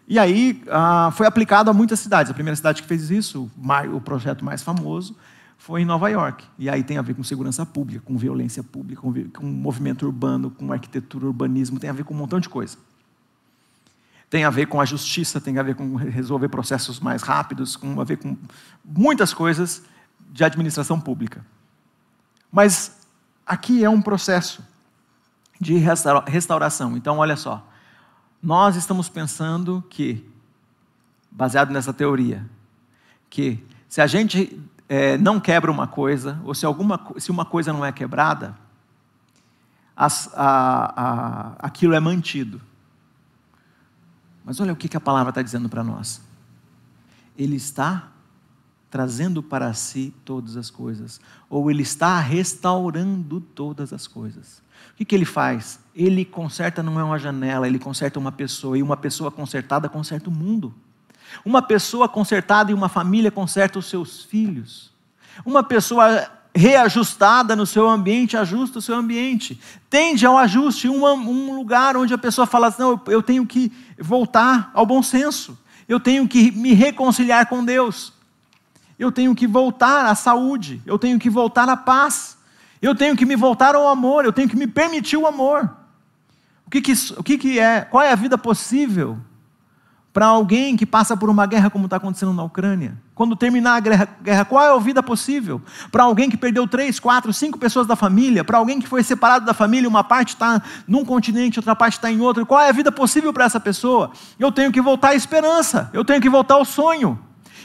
E aí ah, foi aplicado a muitas cidades. A primeira cidade que fez isso, o projeto mais famoso, foi em Nova York. E aí tem a ver com segurança pública, com violência pública, com, com movimento urbano, com arquitetura, urbanismo, tem a ver com um montão de coisa. Tem a ver com a justiça, tem a ver com resolver processos mais rápidos, com a ver com muitas coisas de administração pública. Mas aqui é um processo de restauração. Então, olha só, nós estamos pensando que, baseado nessa teoria, que se a gente é, não quebra uma coisa, ou se, alguma, se uma coisa não é quebrada, as, a, a, aquilo é mantido. Mas olha o que, a palavra está dizendo para nós. Ele está trazendo para si todas as coisas, ou ele está restaurando todas as coisas. O que, que ele faz? Ele conserta não é uma janela, ele conserta uma pessoa, e uma pessoa consertada conserta o mundo. Uma pessoa consertada e uma família conserta os seus filhos. Uma pessoa reajustada no seu ambiente ajusta o seu ambiente. Tende ao ajuste, um, um lugar onde a pessoa fala assim, não, eu tenho que voltar ao bom senso. Eu tenho que me reconciliar com Deus. Eu tenho que voltar à saúde. Eu tenho que voltar à paz. Eu tenho que me voltar ao amor. Eu tenho que me permitir o amor. O que, que, o que, que é? Qual é a vida possível para alguém que passa por uma guerra como está acontecendo na Ucrânia? Quando terminar a guerra, qual é a vida possível? Para alguém que perdeu três, quatro, cinco pessoas da família, para alguém que foi separado da família, uma parte está num continente, outra parte está em outro, qual é a vida possível para essa pessoa? Eu tenho que voltar à esperança, eu tenho que voltar ao sonho.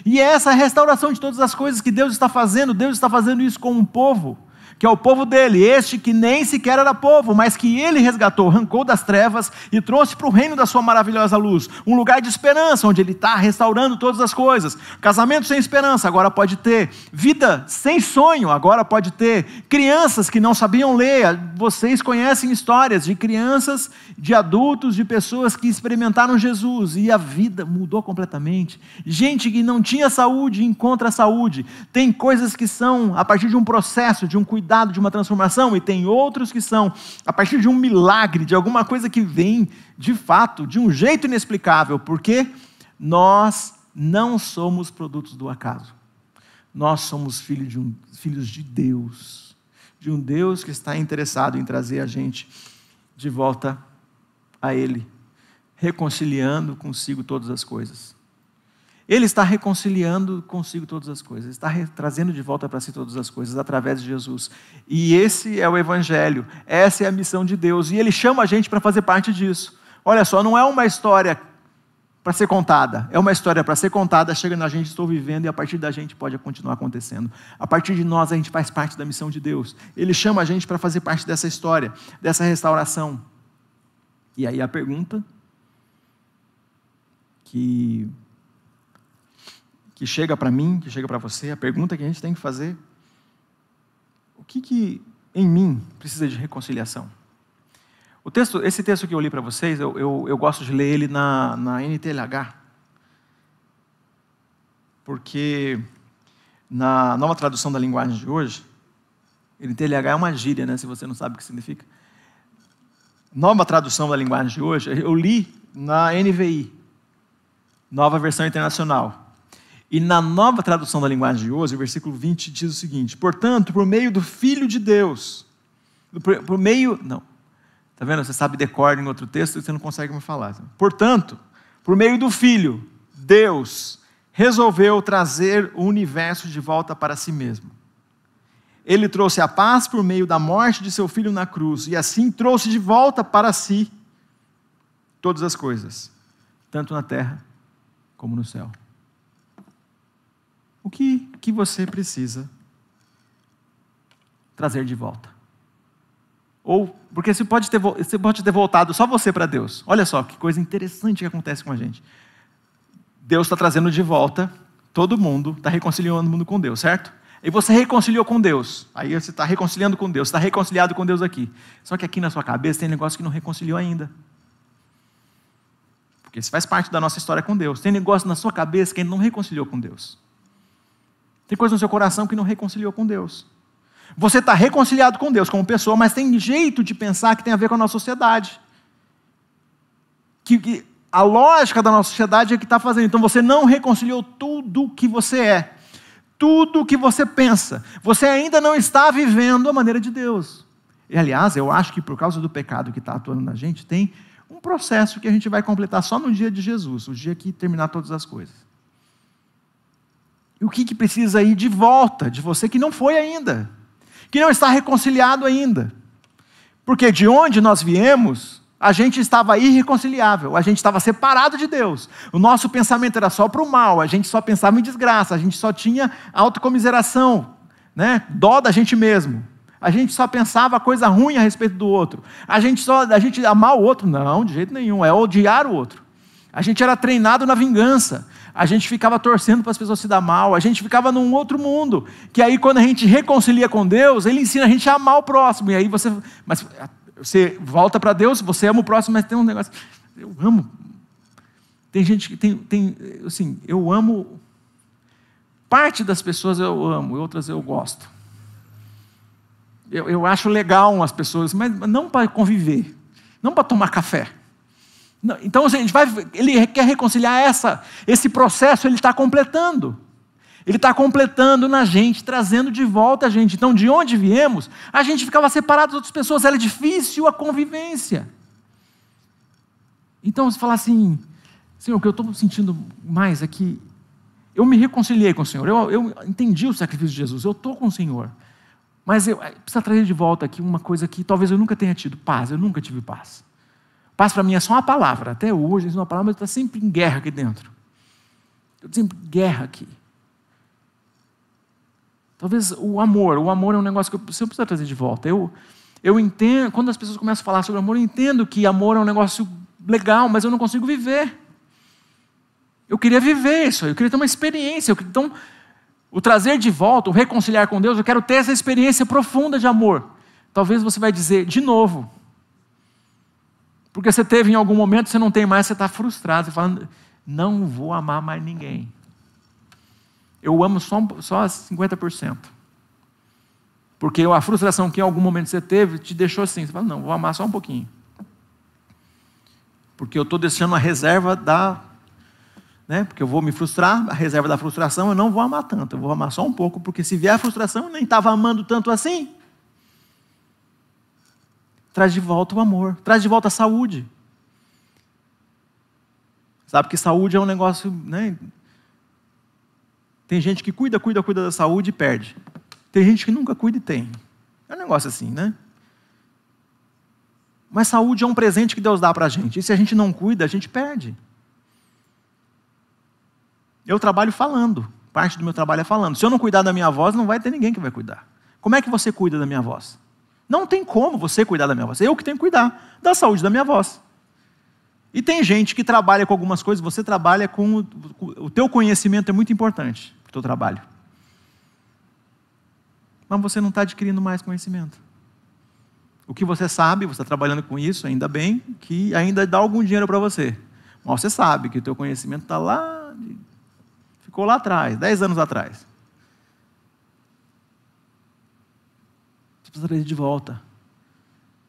E é essa restauração de todas as coisas que Deus está fazendo, Deus está fazendo isso com um povo que é o povo dele, este que nem sequer era povo, mas que ele resgatou, arrancou das trevas e trouxe para o reino da sua maravilhosa luz, um lugar de esperança, onde ele está restaurando todas as coisas. Casamento sem esperança, agora pode ter. Vida sem sonho, agora pode ter. Crianças que não sabiam ler, vocês conhecem histórias de crianças, de adultos, de pessoas que experimentaram Jesus e a vida mudou completamente. Gente que não tinha saúde encontra saúde. Tem coisas que são a partir de um processo, de um cuidado cuidado de uma transformação, e tem outros que são a partir de um milagre, de alguma coisa que vem de fato, de um jeito inexplicável, porque nós não somos produtos do acaso. Nós somos filhos de, um, filhos de Deus, de um Deus que está interessado em trazer a gente de volta a Ele, reconciliando consigo todas as coisas. Ele está reconciliando consigo todas as coisas, está trazendo de volta para si todas as coisas através de Jesus. E esse é o Evangelho, essa é a missão de Deus, e Ele chama a gente para fazer parte disso. Olha só, não é uma história para ser contada, é uma história para ser contada, chega na gente, estou vivendo, e a partir da gente pode continuar acontecendo. A partir de nós, a gente faz parte da missão de Deus. Ele chama a gente para fazer parte dessa história, dessa restauração. E aí a pergunta que que chega para mim, que chega para você, a pergunta que a gente tem que fazer: o que, que em mim precisa de reconciliação? O texto, esse texto que eu li para vocês, eu, eu, eu, gosto de ler ele na, na NTLH, porque na nova tradução da linguagem de hoje, NTLH é uma gíria, né, se você não sabe o que significa. Nova tradução da linguagem de hoje, eu li na NVI, nova versão internacional. E na nova tradução da linguagem de hoje, o versículo 20 diz o seguinte: Portanto, por meio do Filho de Deus, por, por meio. Não. Está vendo? Você sabe decor em outro texto e você não consegue me falar. Portanto, por meio do Filho, Deus resolveu trazer o universo de volta para si mesmo. Ele trouxe a paz por meio da morte de seu filho na cruz e assim trouxe de volta para si todas as coisas, tanto na terra como no céu o que, que você precisa trazer de volta. Ou, porque você pode ter, você pode ter voltado só você para Deus. Olha só que coisa interessante que acontece com a gente. Deus está trazendo de volta todo mundo, está reconciliando o mundo com Deus, certo? E você reconciliou com Deus. Aí você está reconciliando com Deus, está reconciliado com Deus aqui. Só que aqui na sua cabeça tem negócio que não reconciliou ainda. Porque isso faz parte da nossa história com Deus. Tem negócio na sua cabeça que ainda não reconciliou com Deus. Tem coisa no seu coração que não reconciliou com Deus. Você está reconciliado com Deus como pessoa, mas tem jeito de pensar que tem a ver com a nossa sociedade. Que, que a lógica da nossa sociedade é que está fazendo. Então você não reconciliou tudo o que você é, tudo o que você pensa. Você ainda não está vivendo a maneira de Deus. E aliás, eu acho que por causa do pecado que está atuando na gente, tem um processo que a gente vai completar só no dia de Jesus, o dia que terminar todas as coisas. E o que, que precisa ir de volta de você que não foi ainda, que não está reconciliado ainda? Porque de onde nós viemos, a gente estava irreconciliável, a gente estava separado de Deus. O nosso pensamento era só para o mal, a gente só pensava em desgraça, a gente só tinha autocomiseração, né? dó da gente mesmo. A gente só pensava coisa ruim a respeito do outro. A gente só, a gente amar o outro, não, de jeito nenhum, é odiar o outro. A gente era treinado na vingança. A gente ficava torcendo para as pessoas se dar mal. A gente ficava num outro mundo. Que aí, quando a gente reconcilia com Deus, Ele ensina a gente a amar o próximo. E aí você. Mas você volta para Deus, você ama o próximo, mas tem um negócio. Eu amo. Tem gente que tem. tem assim, eu amo. Parte das pessoas eu amo, outras eu gosto. Eu, eu acho legal as pessoas, mas não para conviver, não para tomar café. Então a gente vai, ele quer reconciliar essa, esse processo, ele está completando. Ele está completando na gente, trazendo de volta a gente. Então, de onde viemos, a gente ficava separado das outras pessoas, era difícil a convivência. Então, você fala assim, Senhor, o que eu estou sentindo mais é que eu me reconciliei com o Senhor, eu, eu entendi o sacrifício de Jesus, eu estou com o Senhor. Mas eu preciso trazer de volta aqui uma coisa que talvez eu nunca tenha tido: paz. Eu nunca tive paz. Paz para mim é só uma palavra. Até hoje, uma palavra, mas está sempre em guerra aqui dentro. Eu sempre guerra aqui. Talvez o amor. O amor é um negócio que eu, eu preciso trazer de volta. Eu, eu entendo, quando as pessoas começam a falar sobre amor, eu entendo que amor é um negócio legal, mas eu não consigo viver. Eu queria viver isso, eu queria ter uma experiência. Então, o trazer de volta, o reconciliar com Deus, eu quero ter essa experiência profunda de amor. Talvez você vai dizer, de novo. Porque você teve em algum momento, você não tem mais, você está frustrado, você fala, não vou amar mais ninguém. Eu amo só, só 50%. Porque a frustração que em algum momento você teve te deixou assim. Você fala, não, vou amar só um pouquinho. Porque eu estou deixando a reserva da né? porque eu vou me frustrar, a reserva da frustração, eu não vou amar tanto, eu vou amar só um pouco, porque se vier a frustração, eu nem estava amando tanto assim. Traz de volta o amor, traz de volta a saúde. Sabe que saúde é um negócio, né? Tem gente que cuida, cuida, cuida da saúde e perde. Tem gente que nunca cuida e tem. É um negócio assim, né? Mas saúde é um presente que Deus dá para a gente. E se a gente não cuida, a gente perde. Eu trabalho falando. Parte do meu trabalho é falando. Se eu não cuidar da minha voz, não vai ter ninguém que vai cuidar. Como é que você cuida da minha voz? Não tem como você cuidar da minha voz. Eu que tenho que cuidar da saúde da minha voz. E tem gente que trabalha com algumas coisas, você trabalha com. O, teu conhecimento é muito importante para o teu trabalho. Mas você não está adquirindo mais conhecimento. O que você sabe, você está trabalhando com isso, ainda bem, que ainda dá algum dinheiro para você. Mas você sabe que o teu conhecimento está lá Ficou lá atrás, dez anos atrás. Precisa trazer de volta.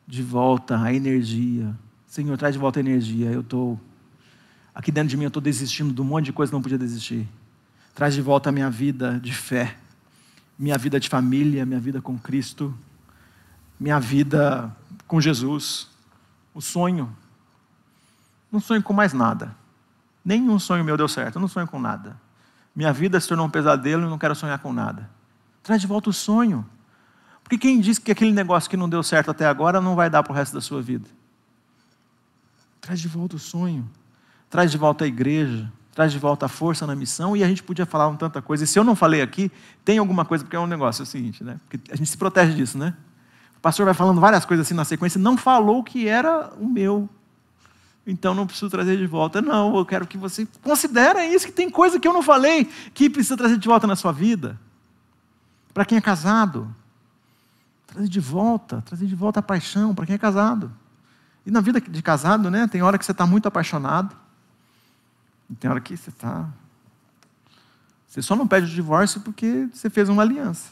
De volta a energia. Senhor, traz de volta a energia. Eu estou. Aqui dentro de mim eu estou desistindo de um monte de coisa que não podia desistir. Traz de volta a minha vida de fé. Minha vida de família, minha vida com Cristo. Minha vida com Jesus. O sonho. Não sonho com mais nada. Nenhum sonho meu deu certo. Eu não sonho com nada. Minha vida se tornou um pesadelo e não quero sonhar com nada. Traz de volta o sonho. Porque quem disse que aquele negócio que não deu certo até agora não vai dar para o resto da sua vida? Traz de volta o sonho. Traz de volta a igreja. Traz de volta a força na missão. E a gente podia falar um tanta coisa. E se eu não falei aqui, tem alguma coisa, porque é um negócio é o seguinte, né? Porque a gente se protege disso, né? O pastor vai falando várias coisas assim na sequência, não falou que era o meu então não preciso trazer de volta. Não, eu quero que você considere isso, que tem coisa que eu não falei que precisa trazer de volta na sua vida. Para quem é casado, trazer de volta, trazer de volta a paixão para quem é casado. E na vida de casado, né, tem hora que você está muito apaixonado, e tem hora que você está. Você só não pede o divórcio porque você fez uma aliança.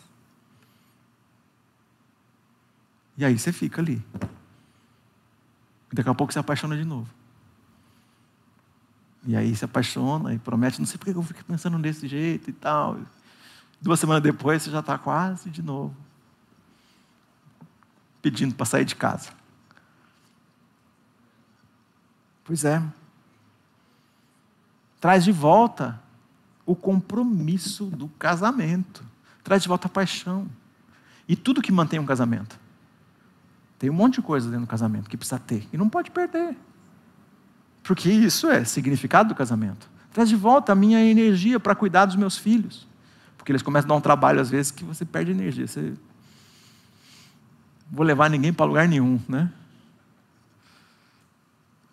E aí você fica ali. Daqui a pouco você apaixona de novo. E aí se apaixona e promete, não sei por que eu fico pensando desse jeito e tal. Duas semanas depois você já está quase de novo. Pedindo para sair de casa. Pois é. Traz de volta o compromisso do casamento. Traz de volta a paixão. E tudo que mantém um casamento. Tem um monte de coisa dentro do casamento que precisa ter. E não pode perder. Porque isso é significado do casamento. Traz de volta a minha energia para cuidar dos meus filhos. Porque eles começam a dar um trabalho, às vezes, que você perde energia. Você... vou levar ninguém para lugar nenhum, né?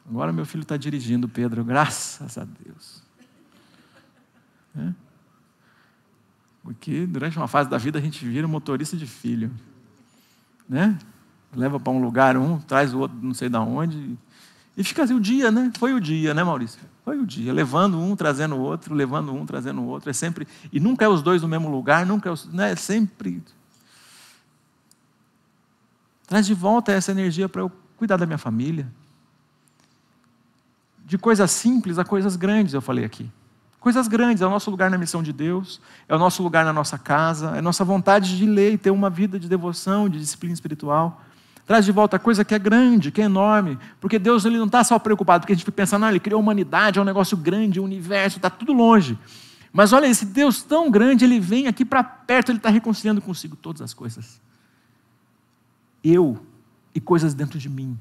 Agora meu filho está dirigindo, Pedro, graças a Deus. É? Porque durante uma fase da vida a gente vira motorista de filho. Né? Leva para um lugar um, traz o outro não sei de onde. E fica assim o dia, né? Foi o dia, né, Maurício? Foi o dia. Levando um, trazendo o outro, levando um, trazendo o outro. É sempre. E nunca é os dois no mesmo lugar, nunca é, os, né? é sempre. Traz de volta essa energia para eu cuidar da minha família. De coisas simples a coisas grandes, eu falei aqui. Coisas grandes, é o nosso lugar na missão de Deus, é o nosso lugar na nossa casa, é a nossa vontade de ler e ter uma vida de devoção, de disciplina espiritual. Traz de volta a coisa que é grande, que é enorme, porque Deus ele não está só preocupado, porque a gente pensando, não, Ele criou a humanidade, é um negócio grande, o universo, está tudo longe. Mas olha, esse Deus tão grande, Ele vem aqui para perto, Ele está reconciliando consigo todas as coisas. Eu e coisas dentro de mim.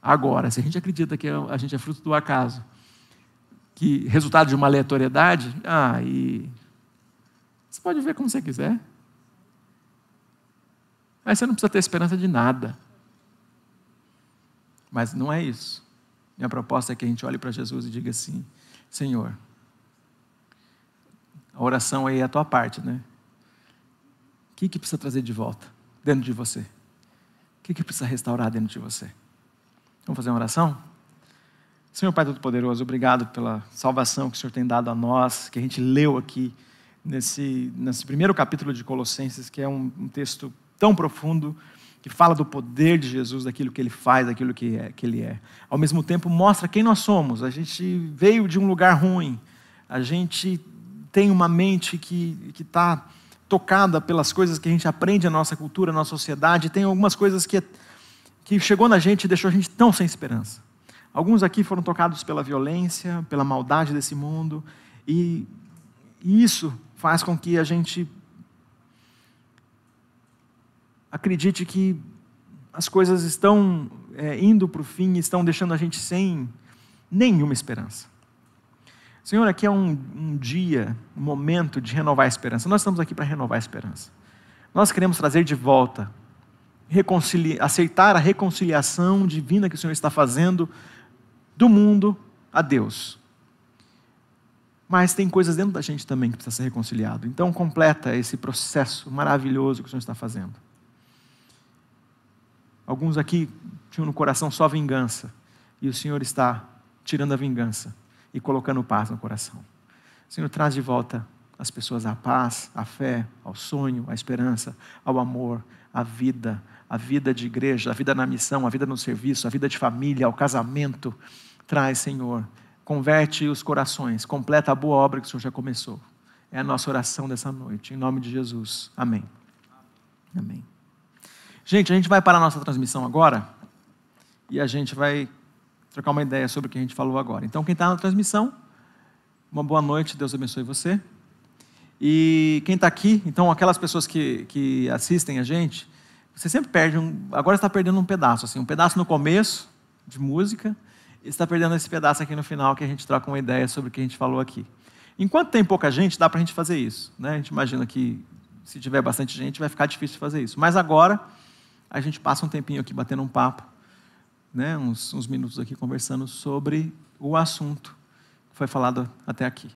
Agora, se a gente acredita que a gente é fruto do acaso, que resultado de uma aleatoriedade, ah, e você pode ver como você quiser. Aí você não precisa ter esperança de nada. Mas não é isso. Minha proposta é que a gente olhe para Jesus e diga assim: Senhor, a oração aí é a tua parte, né? O que, que precisa trazer de volta dentro de você? O que, que precisa restaurar dentro de você? Vamos fazer uma oração? Senhor Pai Todo-Poderoso, obrigado pela salvação que o Senhor tem dado a nós, que a gente leu aqui nesse, nesse primeiro capítulo de Colossenses, que é um, um texto tão profundo, que fala do poder de Jesus, daquilo que ele faz, daquilo que, é, que ele é. Ao mesmo tempo, mostra quem nós somos. A gente veio de um lugar ruim, a gente tem uma mente que está tocada pelas coisas que a gente aprende na nossa cultura, na nossa sociedade, tem algumas coisas que, que chegou na gente e deixou a gente tão sem esperança. Alguns aqui foram tocados pela violência, pela maldade desse mundo, e, isso faz com que a gente acredite que as coisas estão é, indo para o fim, estão deixando a gente sem nenhuma esperança. Senhor, aqui é um, um dia, um momento de renovar a esperança. Nós estamos aqui para renovar a esperança. Nós queremos trazer de volta, aceitar a reconciliação divina que o Senhor está fazendo do mundo a Deus. Mas tem coisas dentro da gente também que precisa ser reconciliado. Então completa esse processo maravilhoso que o Senhor está fazendo. Alguns aqui tinham no coração só vingança, e o Senhor está tirando a vingança e colocando paz no coração. Senhor, traz de volta as pessoas à paz, à fé, ao sonho, à esperança, ao amor, à vida, a vida de igreja, a vida na missão, a vida no serviço, a vida de família, ao casamento. Traz, Senhor, converte os corações, completa a boa obra que o Senhor já começou. É a nossa oração dessa noite, em nome de Jesus. Amém. Amém. Gente, a gente vai parar a nossa transmissão agora e a gente vai trocar uma ideia sobre o que a gente falou agora. Então, quem está na transmissão, uma boa noite, Deus abençoe você. E quem está aqui, então aquelas pessoas que, que assistem a gente, você sempre perde um. Agora está perdendo um pedaço, assim, um pedaço no começo de música, e está perdendo esse pedaço aqui no final que a gente troca uma ideia sobre o que a gente falou aqui. Enquanto tem pouca gente, dá para a gente fazer isso. Né? A gente imagina que se tiver bastante gente, vai ficar difícil fazer isso. Mas agora, a gente passa um tempinho aqui batendo um papo, né? uns, uns minutos aqui conversando sobre o assunto que foi falado até aqui.